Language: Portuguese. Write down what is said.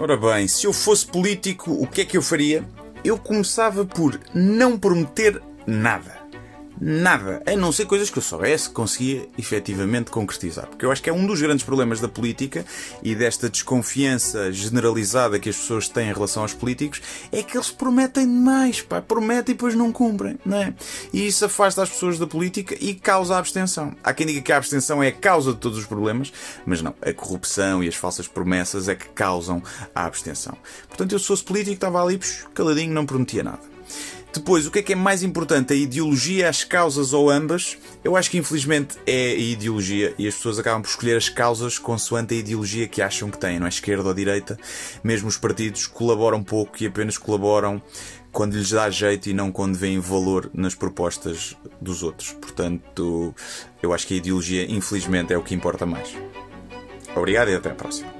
Ora bem, se eu fosse político, o que é que eu faria? Eu começava por não prometer nada. Nada, a não ser coisas que eu soubesse que conseguia efetivamente concretizar. Porque eu acho que é um dos grandes problemas da política e desta desconfiança generalizada que as pessoas têm em relação aos políticos é que eles prometem demais, pá, prometem e depois não cumprem, não é? E isso afasta as pessoas da política e causa a abstenção. Há quem diga que a abstenção é a causa de todos os problemas, mas não, a corrupção e as falsas promessas é que causam a abstenção. Portanto, eu se fosse político estava ali, caladinho, não prometia nada. Depois, o que é que é mais importante? A ideologia, as causas ou ambas? Eu acho que infelizmente é a ideologia e as pessoas acabam por escolher as causas consoante a ideologia que acham que têm, não é? Esquerda ou direita. Mesmo os partidos colaboram pouco e apenas colaboram quando lhes dá jeito e não quando veem valor nas propostas dos outros. Portanto, eu acho que a ideologia, infelizmente, é o que importa mais. Obrigado e até a próxima.